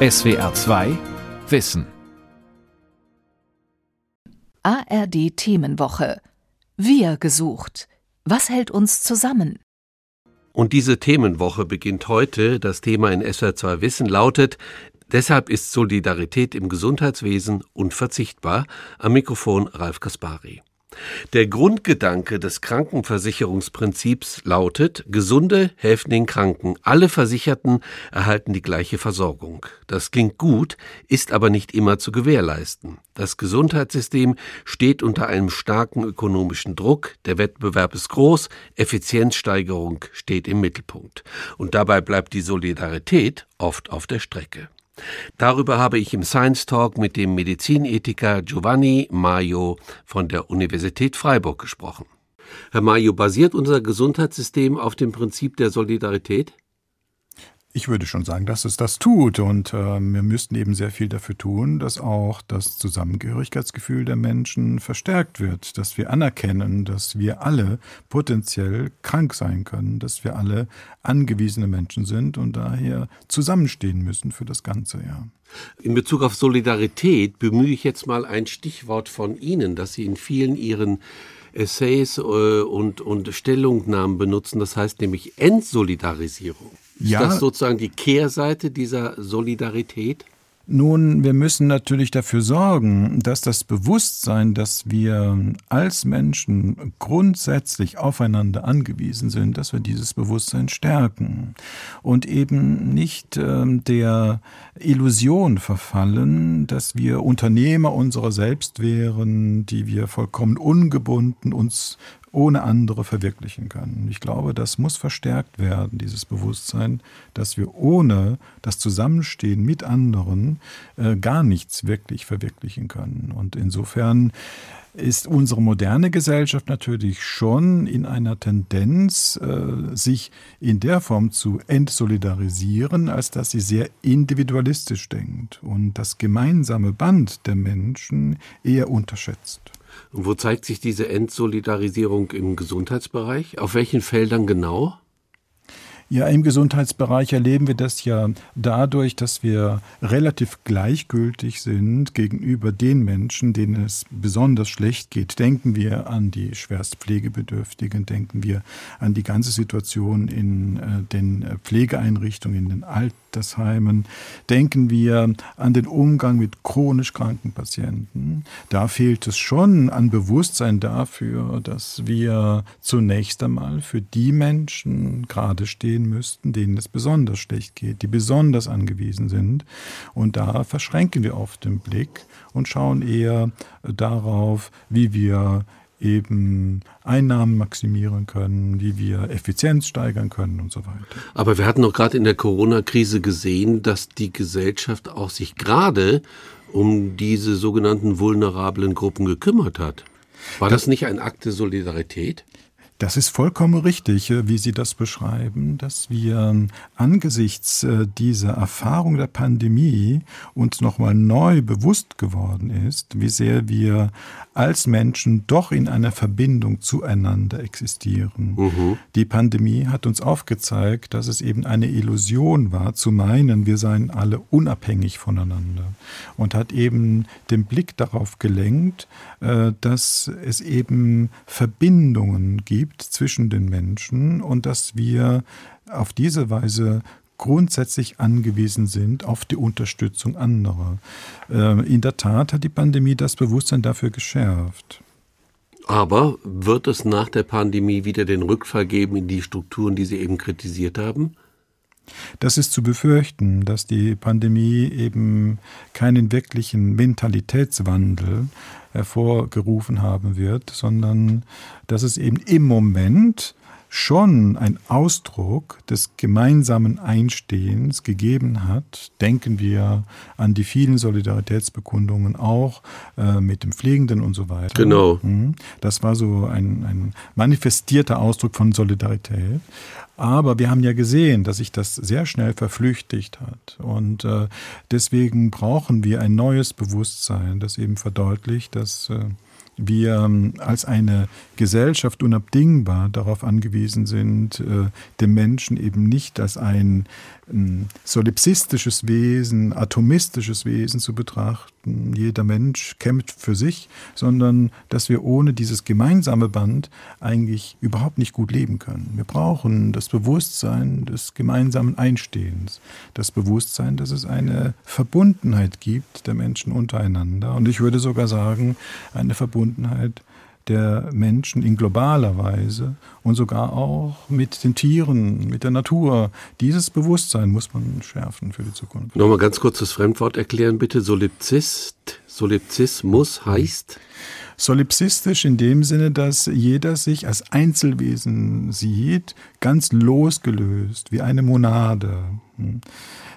SWR 2 Wissen ARD Themenwoche Wir gesucht. Was hält uns zusammen? Und diese Themenwoche beginnt heute. Das Thema in SWR 2 Wissen lautet Deshalb ist Solidarität im Gesundheitswesen unverzichtbar. Am Mikrofon Ralf Kaspari. Der Grundgedanke des Krankenversicherungsprinzips lautet, Gesunde helfen den Kranken, alle Versicherten erhalten die gleiche Versorgung. Das klingt gut, ist aber nicht immer zu gewährleisten. Das Gesundheitssystem steht unter einem starken ökonomischen Druck, der Wettbewerb ist groß, Effizienzsteigerung steht im Mittelpunkt. Und dabei bleibt die Solidarität oft auf der Strecke. Darüber habe ich im Science Talk mit dem Medizinethiker Giovanni Maio von der Universität Freiburg gesprochen. Herr Maio, basiert unser Gesundheitssystem auf dem Prinzip der Solidarität? Ich würde schon sagen, dass es das tut. Und äh, wir müssten eben sehr viel dafür tun, dass auch das Zusammengehörigkeitsgefühl der Menschen verstärkt wird, dass wir anerkennen, dass wir alle potenziell krank sein können, dass wir alle angewiesene Menschen sind und daher zusammenstehen müssen für das ganze Jahr. In Bezug auf Solidarität bemühe ich jetzt mal ein Stichwort von Ihnen, das Sie in vielen Ihren Essays äh, und, und Stellungnahmen benutzen, das heißt nämlich Entsolidarisierung. Ja. Ist das sozusagen die Kehrseite dieser Solidarität? Nun, wir müssen natürlich dafür sorgen, dass das Bewusstsein, dass wir als Menschen grundsätzlich aufeinander angewiesen sind, dass wir dieses Bewusstsein stärken und eben nicht äh, der Illusion verfallen, dass wir Unternehmer unserer selbst wären, die wir vollkommen ungebunden uns ohne andere verwirklichen können. Ich glaube, das muss verstärkt werden, dieses Bewusstsein, dass wir ohne das Zusammenstehen mit anderen äh, gar nichts wirklich verwirklichen können. Und insofern ist unsere moderne Gesellschaft natürlich schon in einer Tendenz, äh, sich in der Form zu entsolidarisieren, als dass sie sehr individualistisch denkt und das gemeinsame Band der Menschen eher unterschätzt. Und wo zeigt sich diese Entsolidarisierung im Gesundheitsbereich? Auf welchen Feldern genau? Ja, im Gesundheitsbereich erleben wir das ja dadurch, dass wir relativ gleichgültig sind gegenüber den Menschen, denen es besonders schlecht geht. Denken wir an die schwerst Pflegebedürftigen, denken wir an die ganze Situation in äh, den Pflegeeinrichtungen, in den Altersheimen, denken wir an den Umgang mit chronisch kranken Patienten. Da fehlt es schon an Bewusstsein dafür, dass wir zunächst einmal für die Menschen gerade stehen, müssten, denen es besonders schlecht geht, die besonders angewiesen sind. Und da verschränken wir oft den Blick und schauen eher darauf, wie wir eben Einnahmen maximieren können, wie wir Effizienz steigern können und so weiter. Aber wir hatten doch gerade in der Corona-Krise gesehen, dass die Gesellschaft auch sich gerade um diese sogenannten vulnerablen Gruppen gekümmert hat. War das, das nicht ein Akt der Solidarität? Das ist vollkommen richtig, äh, wie Sie das beschreiben, dass wir ähm, angesichts äh, dieser Erfahrung der Pandemie uns nochmal neu bewusst geworden ist, wie sehr wir als Menschen doch in einer Verbindung zueinander existieren. Mhm. Die Pandemie hat uns aufgezeigt, dass es eben eine Illusion war, zu meinen, wir seien alle unabhängig voneinander und hat eben den Blick darauf gelenkt, äh, dass es eben Verbindungen gibt, gibt zwischen den Menschen und dass wir auf diese Weise grundsätzlich angewiesen sind auf die Unterstützung anderer. Ähm, in der Tat hat die Pandemie das Bewusstsein dafür geschärft. Aber wird es nach der Pandemie wieder den Rückfall geben in die Strukturen, die Sie eben kritisiert haben? Das ist zu befürchten, dass die Pandemie eben keinen wirklichen Mentalitätswandel hervorgerufen haben wird, sondern dass es eben im Moment schon ein Ausdruck des gemeinsamen Einstehens gegeben hat. Denken wir an die vielen Solidaritätsbekundungen auch äh, mit dem Pflegenden und so weiter. Genau. Mhm. Das war so ein, ein manifestierter Ausdruck von Solidarität. Aber wir haben ja gesehen, dass sich das sehr schnell verflüchtigt hat. Und äh, deswegen brauchen wir ein neues Bewusstsein, das eben verdeutlicht, dass äh, wir ähm, als eine Gesellschaft unabdingbar darauf angewiesen sind, äh, den Menschen eben nicht als ein solipsistisches Wesen, atomistisches Wesen zu betrachten. Jeder Mensch kämpft für sich, sondern dass wir ohne dieses gemeinsame Band eigentlich überhaupt nicht gut leben können. Wir brauchen das Bewusstsein des gemeinsamen Einstehens, das Bewusstsein, dass es eine Verbundenheit gibt der Menschen untereinander und ich würde sogar sagen, eine Verbundenheit der Menschen in globaler Weise und sogar auch mit den Tieren, mit der Natur. Dieses Bewusstsein muss man schärfen für die Zukunft. Nochmal ganz kurz das Fremdwort erklären, bitte. Solipsist, Solipsismus heißt? Solipsistisch in dem Sinne, dass jeder sich als Einzelwesen sieht, ganz losgelöst, wie eine Monade. Hm.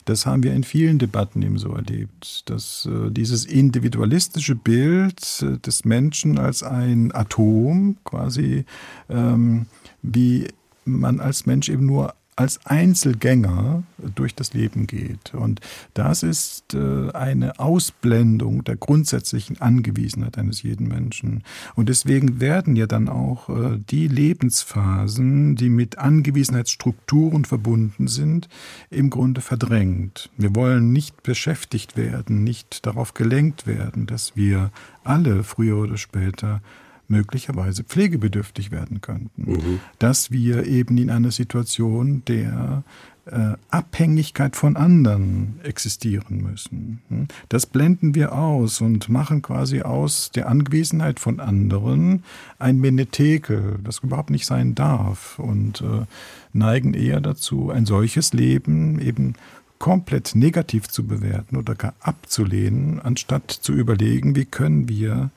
Das haben wir in vielen Debatten eben so erlebt, dass äh, dieses individualistische Bild äh, des Menschen als ein Atom quasi, ähm, wie man als Mensch eben nur als Einzelgänger durch das Leben geht. Und das ist äh, eine Ausblendung der grundsätzlichen Angewiesenheit eines jeden Menschen. Und deswegen werden ja dann auch äh, die Lebensphasen, die mit Angewiesenheitsstrukturen verbunden sind, im Grunde verdrängt. Wir wollen nicht beschäftigt werden, nicht darauf gelenkt werden, dass wir alle früher oder später möglicherweise pflegebedürftig werden könnten. Mhm. Dass wir eben in einer Situation der äh, Abhängigkeit von anderen existieren müssen. Hm? Das blenden wir aus und machen quasi aus der Angewesenheit von anderen ein Menetekel, das überhaupt nicht sein darf und äh, neigen eher dazu, ein solches Leben eben komplett negativ zu bewerten oder gar abzulehnen, anstatt zu überlegen, wie können wir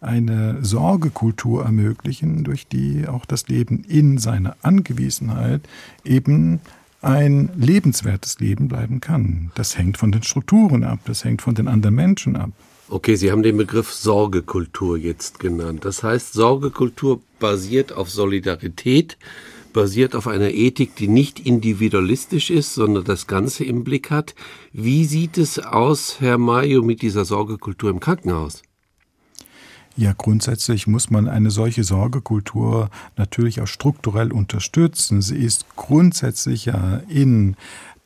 eine Sorgekultur ermöglichen, durch die auch das Leben in seiner Angewiesenheit eben ein lebenswertes Leben bleiben kann. Das hängt von den Strukturen ab, das hängt von den anderen Menschen ab. Okay, Sie haben den Begriff Sorgekultur jetzt genannt. Das heißt, Sorgekultur basiert auf Solidarität, basiert auf einer Ethik, die nicht individualistisch ist, sondern das Ganze im Blick hat. Wie sieht es aus, Herr Mayo, mit dieser Sorgekultur im Krankenhaus? Ja, grundsätzlich muss man eine solche Sorgekultur natürlich auch strukturell unterstützen. Sie ist grundsätzlich ja in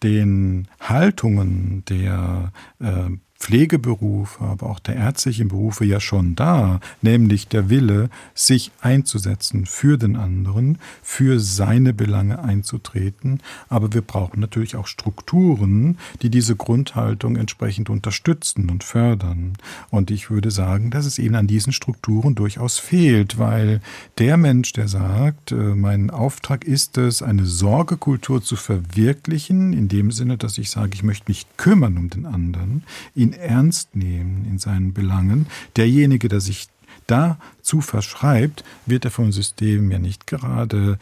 den Haltungen der äh, Pflegeberufe, aber auch der ärztlichen Berufe ja schon da, nämlich der Wille, sich einzusetzen für den anderen, für seine Belange einzutreten. Aber wir brauchen natürlich auch Strukturen, die diese Grundhaltung entsprechend unterstützen und fördern. Und ich würde sagen, dass es eben an diesen Strukturen durchaus fehlt, weil der Mensch, der sagt, äh, mein Auftrag ist es, eine Sorgekultur zu verwirklichen, in dem Sinne, dass ich sage, ich möchte mich kümmern um den anderen, ihn ernst nehmen in seinen Belangen. Derjenige, der sich dazu verschreibt, wird er vom System ja nicht gerade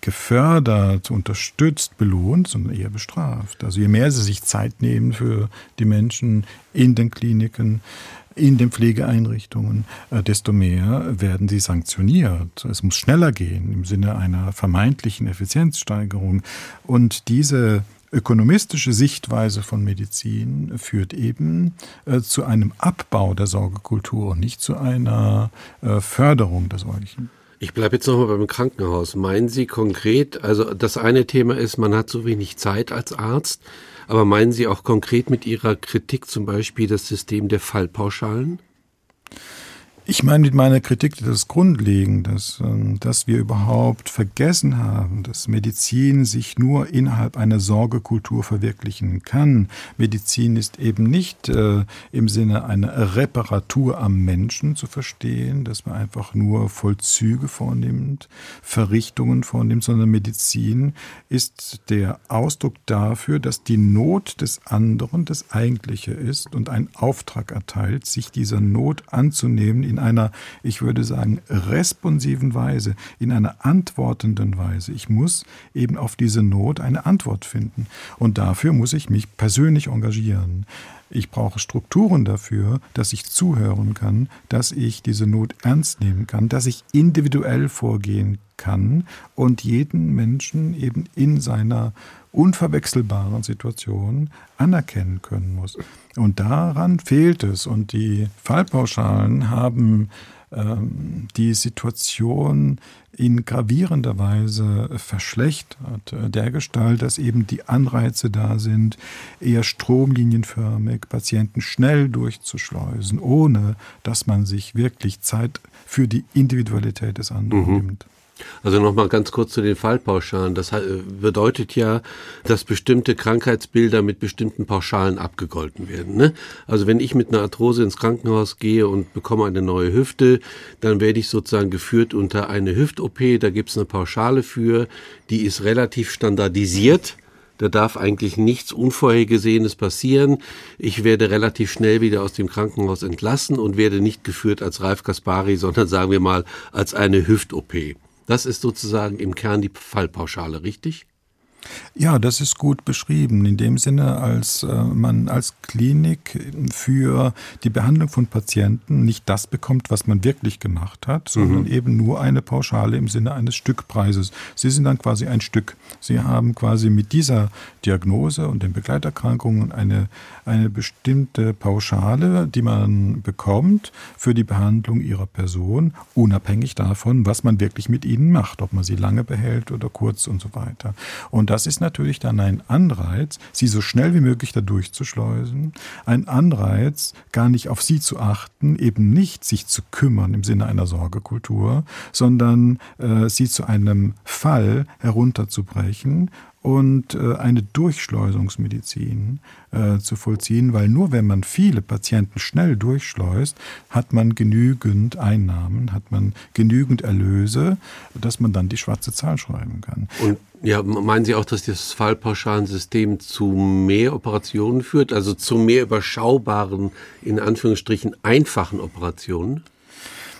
gefördert, unterstützt, belohnt, sondern eher bestraft. Also je mehr sie sich Zeit nehmen für die Menschen in den Kliniken, in den Pflegeeinrichtungen, äh, desto mehr werden sie sanktioniert. Es muss schneller gehen im Sinne einer vermeintlichen Effizienzsteigerung. Und diese ökonomistische Sichtweise von Medizin führt eben äh, zu einem Abbau der Sorgekultur und nicht zu einer äh, Förderung der solchen. Ich bleibe jetzt nochmal beim Krankenhaus. Meinen Sie konkret, also das eine Thema ist, man hat so wenig Zeit als Arzt, aber meinen Sie auch konkret mit Ihrer Kritik zum Beispiel das System der Fallpauschalen? Ich meine mit meiner Kritik das grundlegend, dass, ähm, dass wir überhaupt vergessen haben, dass Medizin sich nur innerhalb einer Sorgekultur verwirklichen kann. Medizin ist eben nicht äh, im Sinne einer Reparatur am Menschen zu verstehen, dass man einfach nur Vollzüge vornimmt, Verrichtungen vornimmt, sondern Medizin ist der Ausdruck dafür, dass die Not des anderen das Eigentliche ist und ein Auftrag erteilt, sich dieser Not anzunehmen in einer, ich würde sagen, responsiven Weise, in einer antwortenden Weise. Ich muss eben auf diese Not eine Antwort finden. Und dafür muss ich mich persönlich engagieren. Ich brauche Strukturen dafür, dass ich zuhören kann, dass ich diese Not ernst nehmen kann, dass ich individuell vorgehen kann und jeden Menschen eben in seiner unverwechselbaren Situation anerkennen können muss. Und daran fehlt es. Und die Fallpauschalen haben ähm, die Situation in gravierender Weise verschlechtert, äh, der Gestalt, dass eben die Anreize da sind, eher stromlinienförmig Patienten schnell durchzuschleusen, ohne dass man sich wirklich Zeit für die Individualität des anderen mhm. nimmt. Also nochmal ganz kurz zu den Fallpauschalen. Das bedeutet ja, dass bestimmte Krankheitsbilder mit bestimmten Pauschalen abgegolten werden. Ne? Also wenn ich mit einer Arthrose ins Krankenhaus gehe und bekomme eine neue Hüfte, dann werde ich sozusagen geführt unter eine Hüft-OP. Da gibt es eine Pauschale für, die ist relativ standardisiert. Da darf eigentlich nichts Unvorhergesehenes passieren. Ich werde relativ schnell wieder aus dem Krankenhaus entlassen und werde nicht geführt als Ralf Kaspari, sondern sagen wir mal als eine Hüft-OP. Das ist sozusagen im Kern die Fallpauschale, richtig? Ja, das ist gut beschrieben. In dem Sinne, als äh, man als Klinik für die Behandlung von Patienten nicht das bekommt, was man wirklich gemacht hat, sondern mhm. eben nur eine Pauschale im Sinne eines Stückpreises. Sie sind dann quasi ein Stück. Sie haben quasi mit dieser Diagnose und den Begleiterkrankungen eine, eine bestimmte Pauschale, die man bekommt für die Behandlung ihrer Person, unabhängig davon, was man wirklich mit ihnen macht, ob man sie lange behält oder kurz und so weiter. Und das ist natürlich dann ein Anreiz, sie so schnell wie möglich da durchzuschleusen, ein Anreiz, gar nicht auf sie zu achten, eben nicht sich zu kümmern im Sinne einer Sorgekultur, sondern äh, sie zu einem Fall herunterzubrechen und äh, eine Durchschleusungsmedizin äh, zu vollziehen, weil nur wenn man viele Patienten schnell durchschleust, hat man genügend Einnahmen, hat man genügend Erlöse, dass man dann die schwarze Zahl schreiben kann. Und ja, meinen Sie auch, dass das Fallpauschalensystem zu mehr Operationen führt, also zu mehr überschaubaren, in Anführungsstrichen einfachen Operationen?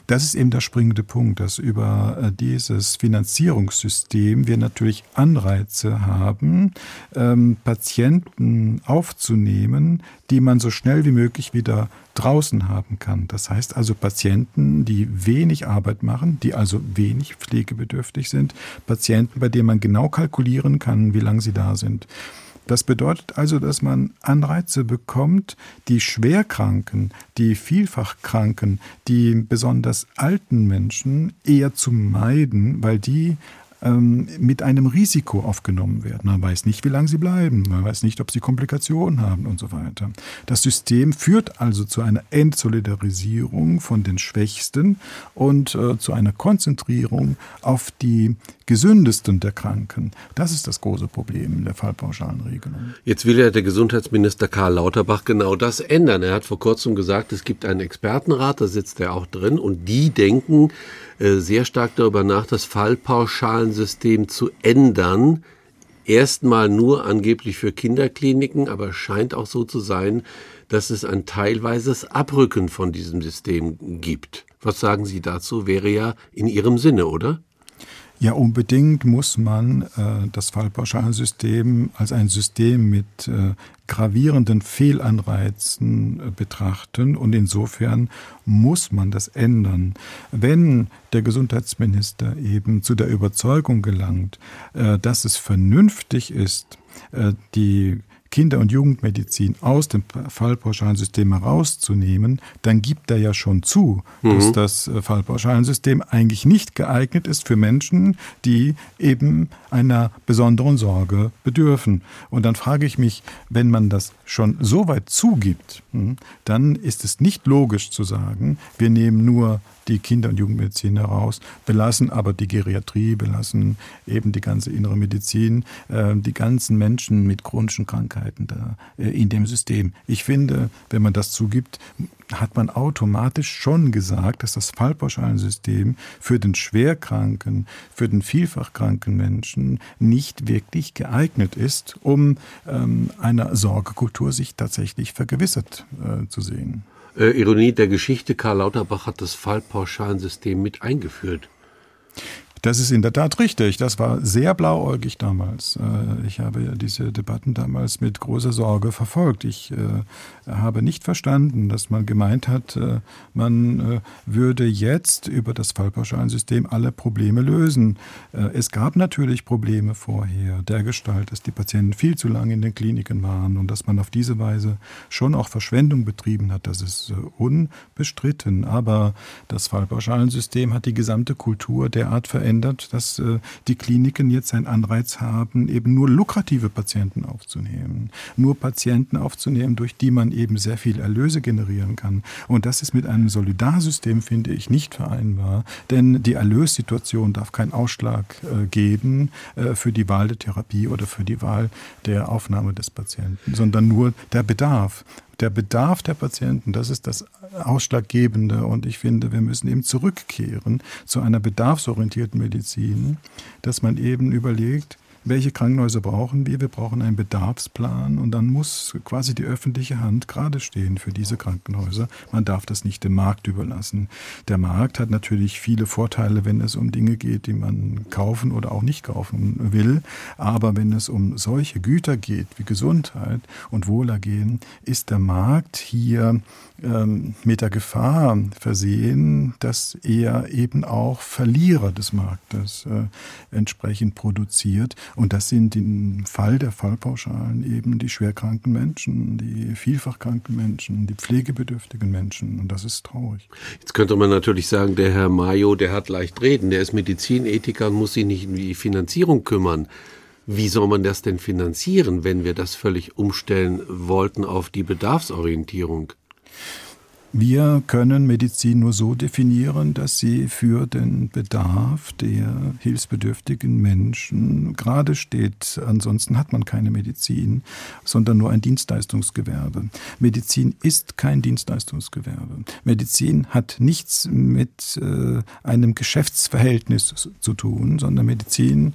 Das ist eben der springende Punkt, dass über äh, dieses Finanzierungssystem wir natürlich Anreize haben, ähm, Patienten aufzunehmen, die man so schnell wie möglich wieder draußen haben kann. Das heißt also Patienten, die wenig Arbeit machen, die also wenig pflegebedürftig sind, Patienten, bei denen man genau kalkulieren kann, wie lange sie da sind. Das bedeutet also, dass man Anreize bekommt, die Schwerkranken, die Vielfachkranken, die besonders alten Menschen eher zu meiden, weil die ähm, mit einem Risiko aufgenommen werden. Man weiß nicht, wie lange sie bleiben, man weiß nicht, ob sie Komplikationen haben und so weiter. Das System führt also zu einer Entsolidarisierung von den Schwächsten und äh, zu einer Konzentrierung auf die gesündesten der Kranken. Das ist das große Problem in der Fallpauschalenregelung. Jetzt will ja der Gesundheitsminister Karl Lauterbach genau das ändern. Er hat vor kurzem gesagt, es gibt einen Expertenrat, da sitzt er auch drin und die denken, sehr stark darüber nach, das Fallpauschalensystem zu ändern. Erstmal nur angeblich für Kinderkliniken, aber scheint auch so zu sein, dass es ein teilweises Abrücken von diesem System gibt. Was sagen Sie dazu? Wäre ja in Ihrem Sinne, oder? Ja, unbedingt muss man äh, das Fallpauschalensystem als ein System mit äh, gravierenden Fehlanreizen äh, betrachten und insofern muss man das ändern. Wenn der Gesundheitsminister eben zu der Überzeugung gelangt, äh, dass es vernünftig ist, äh, die Kinder- und Jugendmedizin aus dem Fallpauschalensystem herauszunehmen, dann gibt er ja schon zu, mhm. dass das äh, Fallpauschalensystem eigentlich nicht geeignet ist für Menschen, die eben einer besonderen Sorge bedürfen. Und dann frage ich mich, wenn man das schon so weit zugibt, hm, dann ist es nicht logisch zu sagen, wir nehmen nur die Kinder- und Jugendmedizin heraus, belassen aber die Geriatrie, belassen eben die ganze innere Medizin, äh, die ganzen Menschen mit chronischen Krankheiten da äh, in dem System. Ich finde, wenn man das zugibt, hat man automatisch schon gesagt, dass das Fallpauschalensystem für den schwerkranken, für den vielfachkranken Menschen nicht wirklich geeignet ist, um ähm, einer Sorgekultur sich tatsächlich vergewissert äh, zu sehen. Äh, Ironie der Geschichte, Karl Lauterbach hat das Fallpauschalensystem mit eingeführt. Das ist in der Tat richtig. Das war sehr blauäugig damals. Äh, ich habe ja diese Debatten damals mit großer Sorge verfolgt. Ich äh, habe nicht verstanden, dass man gemeint hat, äh, man würde jetzt über das Fallpauschalensystem alle Probleme lösen. Es gab natürlich Probleme vorher, der Gestalt, dass die Patienten viel zu lange in den Kliniken waren und dass man auf diese Weise schon auch Verschwendung betrieben hat. Das ist unbestritten. Aber das Fallpauschalensystem hat die gesamte Kultur derart verändert, dass äh, die Kliniken jetzt einen Anreiz haben, eben nur lukrative Patienten aufzunehmen. Nur Patienten aufzunehmen, durch die man eben sehr viel Erlöse generieren kann. Und das ist mit einem Solidarsystem, finde ich, nicht vereinbar. Denn die Erlössituation darf keinen Ausschlag äh, geben äh, für die Wahl der Therapie oder für die Wahl der Aufnahme des Patienten, sondern nur der Bedarf der Bedarf der Patienten, das ist das Ausschlaggebende. Und ich finde, wir müssen eben zurückkehren zu einer bedarfsorientierten Medizin, dass man eben überlegt, welche Krankenhäuser brauchen wir? Wir brauchen einen Bedarfsplan und dann muss quasi die öffentliche Hand gerade stehen für diese Krankenhäuser. Man darf das nicht dem Markt überlassen. Der Markt hat natürlich viele Vorteile, wenn es um Dinge geht, die man kaufen oder auch nicht kaufen will. Aber wenn es um solche Güter geht wie Gesundheit und Wohlergehen, ist der Markt hier ähm, mit der Gefahr versehen, dass er eben auch Verlierer des Marktes äh, entsprechend produziert. Und das sind im Fall der Fallpauschalen eben die schwerkranken Menschen, die vielfach kranken Menschen, die pflegebedürftigen Menschen. Und das ist traurig. Jetzt könnte man natürlich sagen, der Herr Mayo, der hat leicht reden, der ist Medizinethiker und muss sich nicht um die Finanzierung kümmern. Wie soll man das denn finanzieren, wenn wir das völlig umstellen wollten auf die Bedarfsorientierung? Wir können Medizin nur so definieren, dass sie für den Bedarf der hilfsbedürftigen Menschen gerade steht. Ansonsten hat man keine Medizin, sondern nur ein Dienstleistungsgewerbe. Medizin ist kein Dienstleistungsgewerbe. Medizin hat nichts mit äh, einem Geschäftsverhältnis zu tun, sondern Medizin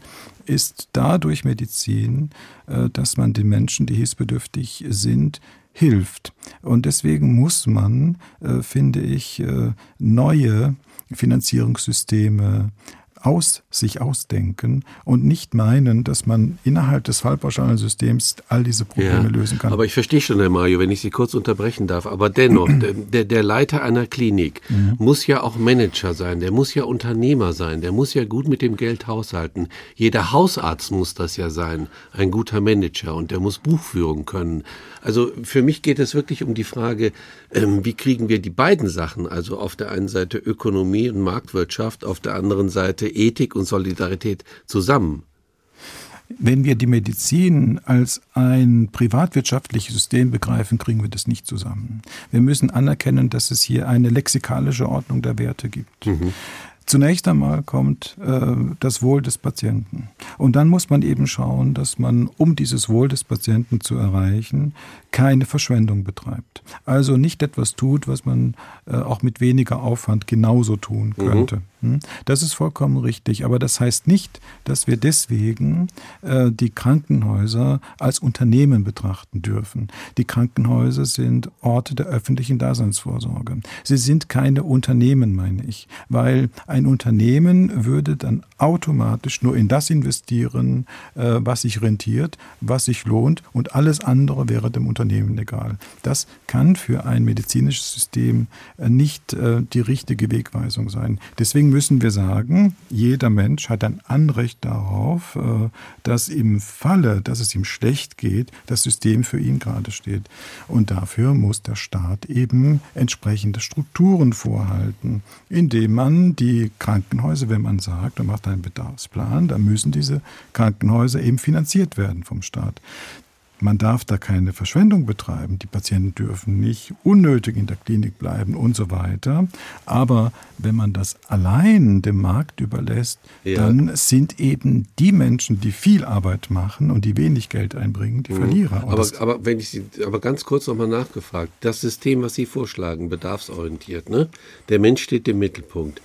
ist dadurch Medizin, äh, dass man den Menschen, die hilfsbedürftig sind, hilft. Und deswegen muss man, äh, finde ich, äh, neue Finanzierungssysteme aus sich ausdenken und nicht meinen, dass man innerhalb des Fallpauschalensystems all diese Probleme ja, lösen kann. Aber ich verstehe schon, Herr Mario, wenn ich Sie kurz unterbrechen darf. Aber dennoch, der, der Leiter einer Klinik mhm. muss ja auch Manager sein, der muss ja Unternehmer sein, der muss ja gut mit dem Geld haushalten. Jeder Hausarzt muss das ja sein, ein guter Manager und der muss Buchführung können. Also für mich geht es wirklich um die Frage, ähm, wie kriegen wir die beiden Sachen, also auf der einen Seite Ökonomie und Marktwirtschaft, auf der anderen Seite Ethik und Solidarität zusammen. Wenn wir die Medizin als ein privatwirtschaftliches System begreifen, kriegen wir das nicht zusammen. Wir müssen anerkennen, dass es hier eine lexikalische Ordnung der Werte gibt. Mhm. Zunächst einmal kommt äh, das Wohl des Patienten. Und dann muss man eben schauen, dass man, um dieses Wohl des Patienten zu erreichen, keine Verschwendung betreibt. Also nicht etwas tut, was man äh, auch mit weniger Aufwand genauso tun mhm. könnte. Mhm. Hm? Das ist vollkommen richtig. Aber das heißt nicht, dass wir deswegen äh, die Krankenhäuser als Unternehmen betrachten dürfen. Die Krankenhäuser sind Orte der öffentlichen Daseinsvorsorge. Sie sind keine Unternehmen, meine ich, weil ein Unternehmen würde dann automatisch nur in das investieren, äh, was sich rentiert, was sich lohnt und alles andere wäre dem Unternehmen egal. Das kann für ein medizinisches System äh, nicht äh, die richtige Wegweisung sein. Deswegen Deswegen müssen wir sagen, jeder Mensch hat ein Anrecht darauf, äh, dass im Falle, dass es ihm schlecht geht, das System für ihn gerade steht. Und dafür muss der Staat eben entsprechende Strukturen vorhalten, indem man die Krankenhäuser, wenn man sagt, man macht einen Bedarfsplan, dann müssen diese Krankenhäuser eben finanziert werden vom Staat. Man darf da keine Verschwendung betreiben. Die Patienten dürfen nicht unnötig in der Klinik bleiben und so weiter. Aber wenn man das allein dem Markt überlässt, ja. dann sind eben die Menschen, die viel Arbeit machen und die wenig Geld einbringen, die mhm. Verlierer. Aber, aber, wenn ich Sie, aber ganz kurz nochmal nachgefragt. Das System, was Sie vorschlagen, bedarfsorientiert, ne? Der Mensch steht im Mittelpunkt.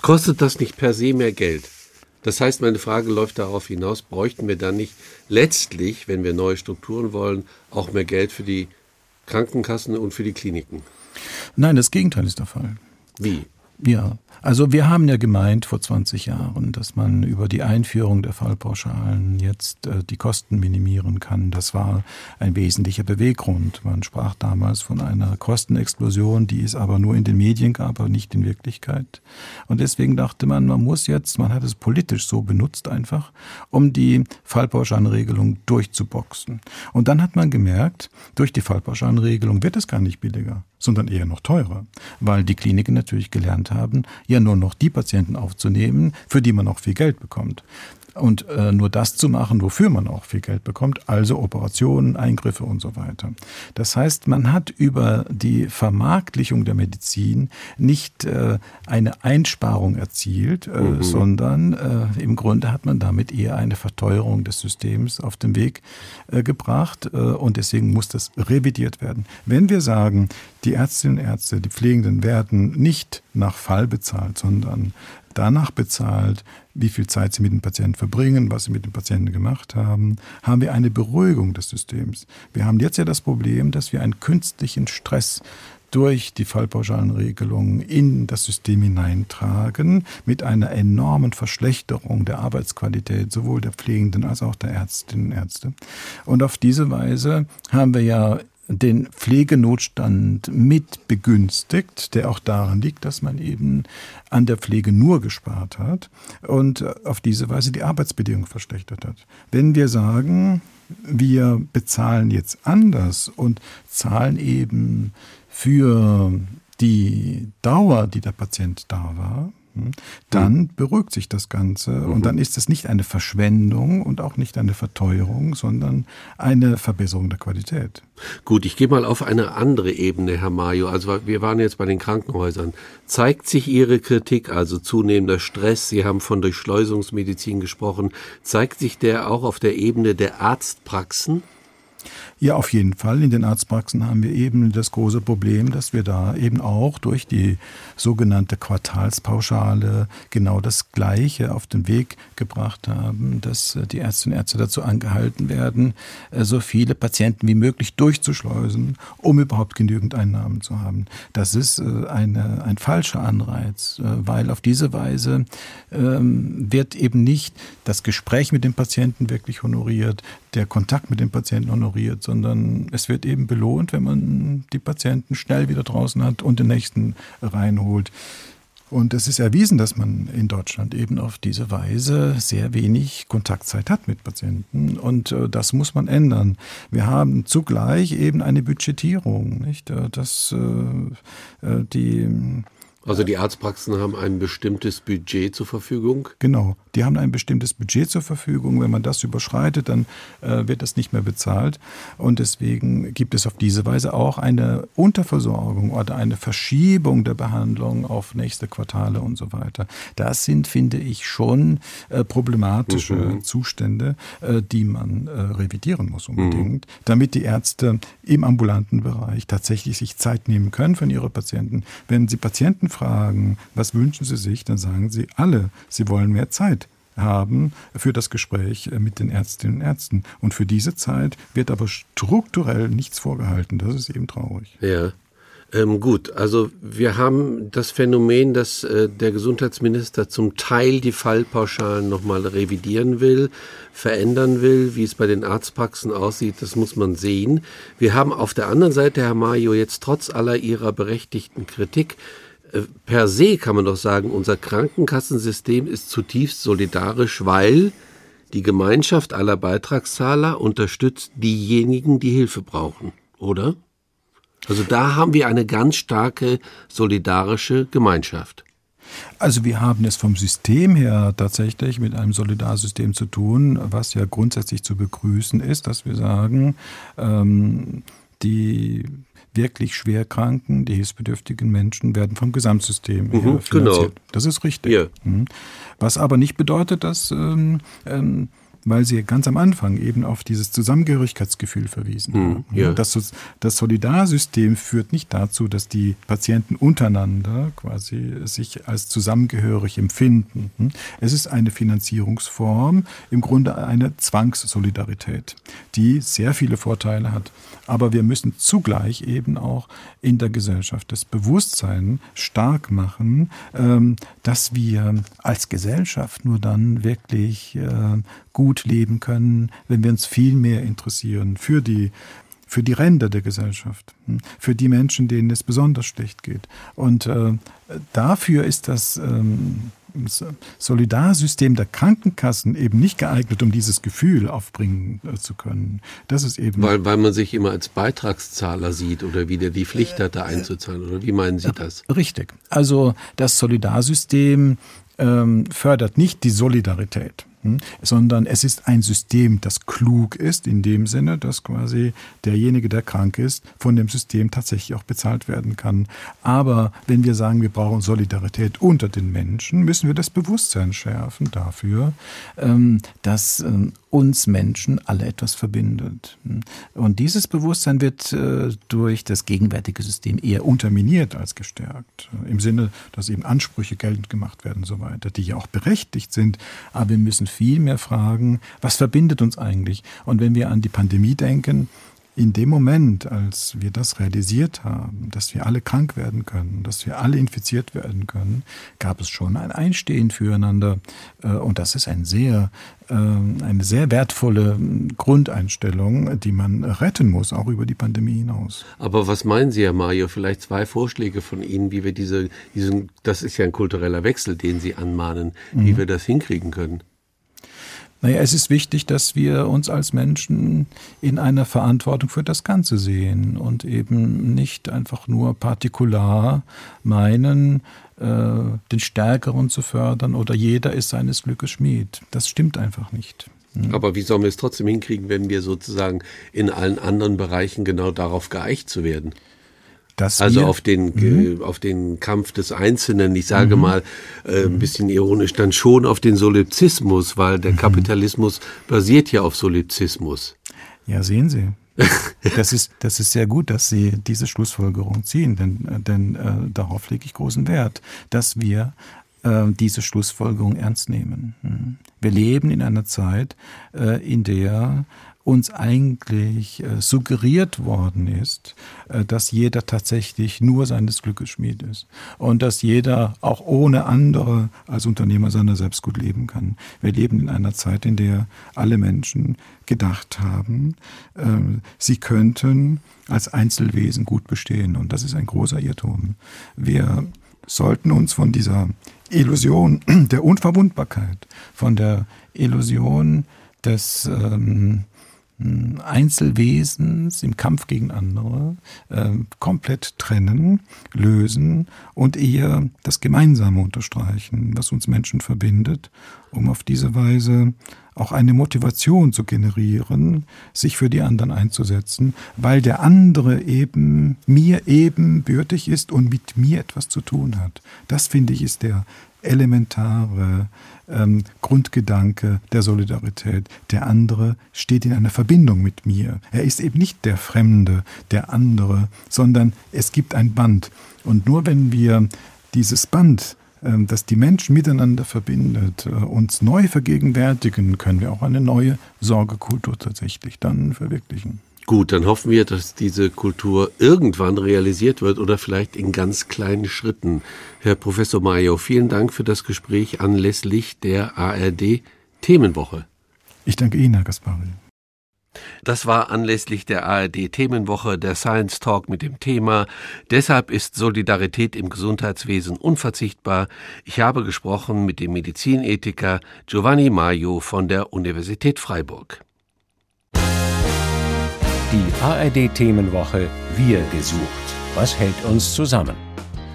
Kostet das nicht per se mehr Geld? Das heißt, meine Frage läuft darauf hinaus, bräuchten wir dann nicht letztlich, wenn wir neue Strukturen wollen, auch mehr Geld für die Krankenkassen und für die Kliniken? Nein, das Gegenteil ist der Fall. Wie? Ja, also wir haben ja gemeint vor 20 Jahren, dass man über die Einführung der Fallpauschalen jetzt äh, die Kosten minimieren kann. Das war ein wesentlicher Beweggrund. Man sprach damals von einer Kostenexplosion, die es aber nur in den Medien gab, aber nicht in Wirklichkeit. Und deswegen dachte man, man muss jetzt, man hat es politisch so benutzt einfach, um die Fallpauschalenregelung durchzuboxen. Und dann hat man gemerkt, durch die Fallpauschalenregelung wird es gar nicht billiger sondern eher noch teurer, weil die Kliniken natürlich gelernt haben, ja nur noch die Patienten aufzunehmen, für die man auch viel Geld bekommt und äh, nur das zu machen, wofür man auch viel Geld bekommt, also Operationen, Eingriffe und so weiter. Das heißt, man hat über die Vermarktlichung der Medizin nicht äh, eine Einsparung erzielt, äh, mhm. sondern äh, im Grunde hat man damit eher eine Verteuerung des Systems auf den Weg äh, gebracht äh, und deswegen muss das revidiert werden. Wenn wir sagen, die Ärztinnen und Ärzte, die Pflegenden werden nicht nach Fall bezahlt, sondern danach bezahlt, wie viel Zeit sie mit dem Patienten verbringen, was sie mit dem Patienten gemacht haben, haben wir eine Beruhigung des Systems. Wir haben jetzt ja das Problem, dass wir einen künstlichen Stress durch die Fallpauschalenregelung in das System hineintragen, mit einer enormen Verschlechterung der Arbeitsqualität sowohl der Pflegenden als auch der Ärztinnen und Ärzte. Und auf diese Weise haben wir ja den Pflegenotstand mit begünstigt, der auch daran liegt, dass man eben an der Pflege nur gespart hat und auf diese Weise die Arbeitsbedingungen verschlechtert hat. Wenn wir sagen, wir bezahlen jetzt anders und zahlen eben für die Dauer, die der Patient da war, dann mhm. beruhigt sich das Ganze mhm. und dann ist es nicht eine Verschwendung und auch nicht eine Verteuerung, sondern eine Verbesserung der Qualität. Gut, ich gehe mal auf eine andere Ebene, Herr Mayo. Also wir waren jetzt bei den Krankenhäusern. Zeigt sich Ihre Kritik, also zunehmender Stress, Sie haben von Durchschleusungsmedizin gesprochen, zeigt sich der auch auf der Ebene der Arztpraxen? Ja, auf jeden Fall. In den Arztpraxen haben wir eben das große Problem, dass wir da eben auch durch die sogenannte Quartalspauschale genau das Gleiche auf den Weg gebracht haben, dass äh, die Ärztinnen und Ärzte dazu angehalten werden, äh, so viele Patienten wie möglich durchzuschleusen, um überhaupt genügend Einnahmen zu haben. Das ist äh, eine, ein falscher Anreiz, weil auf diese Weise ähm, wird eben nicht das Gespräch mit dem Patienten wirklich honoriert, der Kontakt mit dem Patienten honoriert, sondern es wird eben belohnt, wenn man die Patienten schnell wieder draußen hat und den nächsten reinholt. Und es ist erwiesen, dass man in Deutschland eben auf diese Weise sehr wenig Kontaktzeit hat mit Patienten. Und äh, das muss man ändern. Wir haben zugleich eben eine Budgetierung, nicht? Äh, dass äh, die also die Arztpraxen haben ein bestimmtes Budget zur Verfügung? Genau, die haben ein bestimmtes Budget zur Verfügung. Wenn man das überschreitet, dann äh, wird das nicht mehr bezahlt. Und deswegen gibt es auf diese Weise auch eine Unterversorgung oder eine Verschiebung der Behandlung auf nächste Quartale und so weiter. Das sind, finde ich, schon äh, problematische mhm. Zustände, äh, die man äh, revidieren muss unbedingt, mhm. damit die Ärzte im ambulanten Bereich tatsächlich sich Zeit nehmen können für ihre Patienten. Wenn sie Patienten fragen, was wünschen Sie sich, dann sagen sie alle, sie wollen mehr Zeit haben für das Gespräch mit den Ärztinnen und Ärzten. Und für diese Zeit wird aber strukturell nichts vorgehalten. Das ist eben traurig. Ja. Ähm, gut, also wir haben das Phänomen, dass äh, der Gesundheitsminister zum Teil die Fallpauschalen nochmal revidieren will, verändern will, wie es bei den Arztpraxen aussieht, das muss man sehen. Wir haben auf der anderen Seite, Herr Mayo, jetzt trotz aller Ihrer berechtigten Kritik äh, per se kann man doch sagen, unser Krankenkassensystem ist zutiefst solidarisch, weil die Gemeinschaft aller Beitragszahler unterstützt diejenigen, die Hilfe brauchen, oder? Also da haben wir eine ganz starke solidarische Gemeinschaft. Also wir haben es vom System her tatsächlich mit einem Solidarsystem zu tun, was ja grundsätzlich zu begrüßen ist, dass wir sagen, ähm, die wirklich schwerkranken, die hilfsbedürftigen Menschen werden vom Gesamtsystem mhm, finanziert. Genau. Das ist richtig. Ja. Mhm. Was aber nicht bedeutet, dass ähm, ähm, weil Sie ganz am Anfang eben auf dieses Zusammengehörigkeitsgefühl verwiesen mhm. Ja. Das, das Solidarsystem führt nicht dazu, dass die Patienten untereinander quasi sich als zusammengehörig empfinden. Es ist eine Finanzierungsform, im Grunde eine Zwangssolidarität, die sehr viele Vorteile hat. Aber wir müssen zugleich eben auch in der Gesellschaft das Bewusstsein stark machen, ähm, dass wir als Gesellschaft nur dann wirklich äh, gut leben können, wenn wir uns viel mehr interessieren für die für die Ränder der Gesellschaft, hm, für die Menschen, denen es besonders schlecht geht. Und äh, dafür ist das ähm, Solidarsystem der Krankenkassen eben nicht geeignet, um dieses Gefühl aufbringen äh, zu können. Das ist eben. Weil, weil man sich immer als Beitragszahler sieht oder wieder die Pflicht hat, da einzuzahlen. Oder wie meinen Sie das? Richtig. Also das Solidarsystem ähm, fördert nicht die Solidarität sondern es ist ein System, das klug ist, in dem Sinne, dass quasi derjenige, der krank ist, von dem System tatsächlich auch bezahlt werden kann. Aber wenn wir sagen, wir brauchen Solidarität unter den Menschen, müssen wir das Bewusstsein schärfen dafür, ähm, dass ähm, uns Menschen alle etwas verbindet. Und dieses Bewusstsein wird äh, durch das gegenwärtige System eher unterminiert als gestärkt. Im Sinne, dass eben Ansprüche geltend gemacht werden und so weiter, die ja auch berechtigt sind. Aber wir müssen viel mehr fragen, was verbindet uns eigentlich? Und wenn wir an die Pandemie denken, in dem Moment, als wir das realisiert haben, dass wir alle krank werden können, dass wir alle infiziert werden können, gab es schon ein Einstehen füreinander. Äh, und das ist ein sehr, äh, eine sehr wertvolle Grundeinstellung, die man retten muss, auch über die Pandemie hinaus. Aber was meinen Sie, Herr Mario? Vielleicht zwei Vorschläge von Ihnen, wie wir diese, diesen, das ist ja ein kultureller Wechsel, den Sie anmahnen, wie mhm. wir das hinkriegen können. Naja, es ist wichtig, dass wir uns als Menschen in einer Verantwortung für das Ganze sehen und eben nicht einfach nur partikular meinen, äh, den Stärkeren zu fördern oder jeder ist seines Glückes Schmied. Das stimmt einfach nicht. Hm. Aber wie sollen wir es trotzdem hinkriegen, wenn wir sozusagen in allen anderen Bereichen genau darauf geeicht zu werden? Also auf den mhm. auf den Kampf des Einzelnen. Ich sage mhm. mal äh, ein bisschen ironisch dann schon auf den Solipsismus, weil der mhm. Kapitalismus basiert ja auf Solipsismus. Ja, sehen Sie. das ist das ist sehr gut, dass Sie diese Schlussfolgerung ziehen, denn äh, denn äh, darauf lege ich großen Wert, dass wir äh, diese Schlussfolgerung ernst nehmen. Mhm. Wir leben in einer Zeit, äh, in der uns eigentlich äh, suggeriert worden ist, äh, dass jeder tatsächlich nur seines Glückes Schmied ist und dass jeder auch ohne andere als Unternehmer seiner selbst gut leben kann. Wir leben in einer Zeit, in der alle Menschen gedacht haben, äh, sie könnten als Einzelwesen gut bestehen und das ist ein großer Irrtum. Wir sollten uns von dieser Illusion der Unverwundbarkeit, von der Illusion des ähm, Einzelwesens im Kampf gegen andere äh, komplett trennen, lösen und eher das Gemeinsame unterstreichen, was uns Menschen verbindet, um auf diese Weise auch eine Motivation zu generieren, sich für die anderen einzusetzen, weil der andere eben mir ebenbürtig ist und mit mir etwas zu tun hat. Das finde ich ist der elementare ähm, Grundgedanke der Solidarität. Der andere steht in einer Verbindung mit mir. Er ist eben nicht der Fremde, der andere, sondern es gibt ein Band. Und nur wenn wir dieses Band ähm, das die Menschen miteinander verbindet, äh, uns neu vergegenwärtigen, können wir auch eine neue Sorgekultur tatsächlich dann verwirklichen. Gut, dann hoffen wir, dass diese Kultur irgendwann realisiert wird oder vielleicht in ganz kleinen Schritten. Herr Professor Mayo, vielen Dank für das Gespräch anlässlich der ARD Themenwoche. Ich danke Ihnen, Herr Gaspari. Das war anlässlich der ARD Themenwoche der Science Talk mit dem Thema Deshalb ist Solidarität im Gesundheitswesen unverzichtbar. Ich habe gesprochen mit dem Medizinethiker Giovanni Maio von der Universität Freiburg. Die ARD-Themenwoche Wir gesucht. Was hält uns zusammen?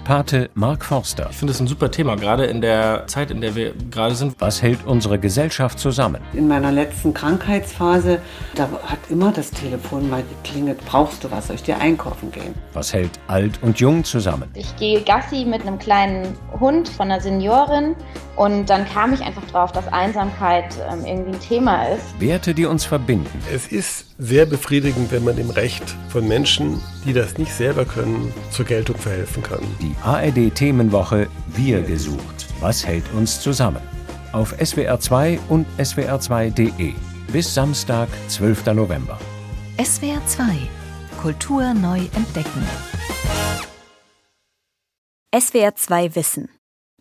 Pate Mark Forster. Ich finde es ein super Thema, gerade in der Zeit, in der wir gerade sind. Was hält unsere Gesellschaft zusammen? In meiner letzten Krankheitsphase, da hat immer das Telefon mal geklingelt. Brauchst du was? Soll ich dir einkaufen gehen? Was hält alt und jung zusammen? Ich gehe Gassi mit einem kleinen Hund von einer Seniorin Und dann kam ich einfach drauf, dass Einsamkeit ähm, irgendwie ein Thema ist. Werte, die uns verbinden. Es ist sehr befriedigend, wenn man dem Recht von Menschen, die das nicht selber können, zur Geltung verhelfen kann. Die ARD-Themenwoche Wir gesucht. Was hält uns zusammen? Auf SWR2 und SWR2.de. Bis Samstag, 12. November. SWR 2 Kultur neu entdecken. SWR 2 Wissen.